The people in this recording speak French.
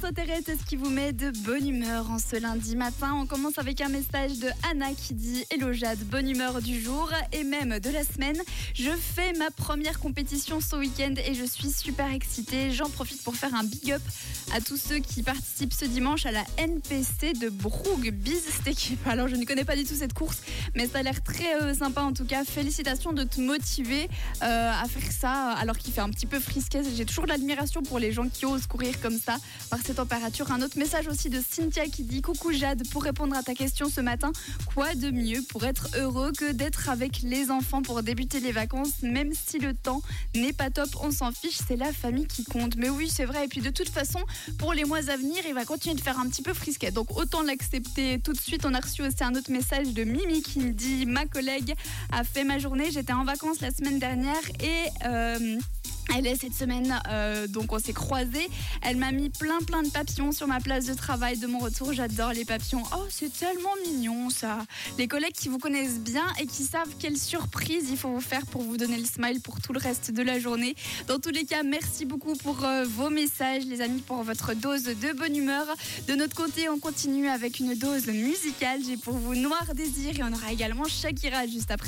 S'intéresse à ce qui vous met de bonne humeur en ce lundi matin. On commence avec un message de Anna qui dit Hello Jade, bonne humeur du jour et même de la semaine. Je fais ma première compétition ce week-end et je suis super excitée. J'en profite pour faire un big up à tous ceux qui participent ce dimanche à la NPC de Broug Biz équipe. Alors je ne connais pas du tout cette course, mais ça a l'air très euh, sympa en tout cas. Félicitations de te motiver euh, à faire ça alors qu'il fait un petit peu frisquet. J'ai toujours de l'admiration pour les gens qui osent courir comme ça par ces. Un autre message aussi de Cynthia qui dit Coucou Jade, pour répondre à ta question ce matin, quoi de mieux pour être heureux que d'être avec les enfants pour débuter les vacances, même si le temps n'est pas top, on s'en fiche, c'est la famille qui compte. Mais oui, c'est vrai. Et puis de toute façon, pour les mois à venir, il va continuer de faire un petit peu frisquet. Donc autant l'accepter tout de suite. On a reçu aussi un autre message de Mimi qui dit Ma collègue a fait ma journée. J'étais en vacances la semaine dernière et. euh, elle est cette semaine, euh, donc on s'est croisés. Elle m'a mis plein plein de papillons sur ma place de travail de mon retour. J'adore les papillons. Oh, c'est tellement mignon ça. Les collègues qui vous connaissent bien et qui savent quelle surprise il faut vous faire pour vous donner le smile pour tout le reste de la journée. Dans tous les cas, merci beaucoup pour euh, vos messages, les amis, pour votre dose de bonne humeur. De notre côté, on continue avec une dose musicale. J'ai pour vous Noir Désir et on aura également Shakira juste après.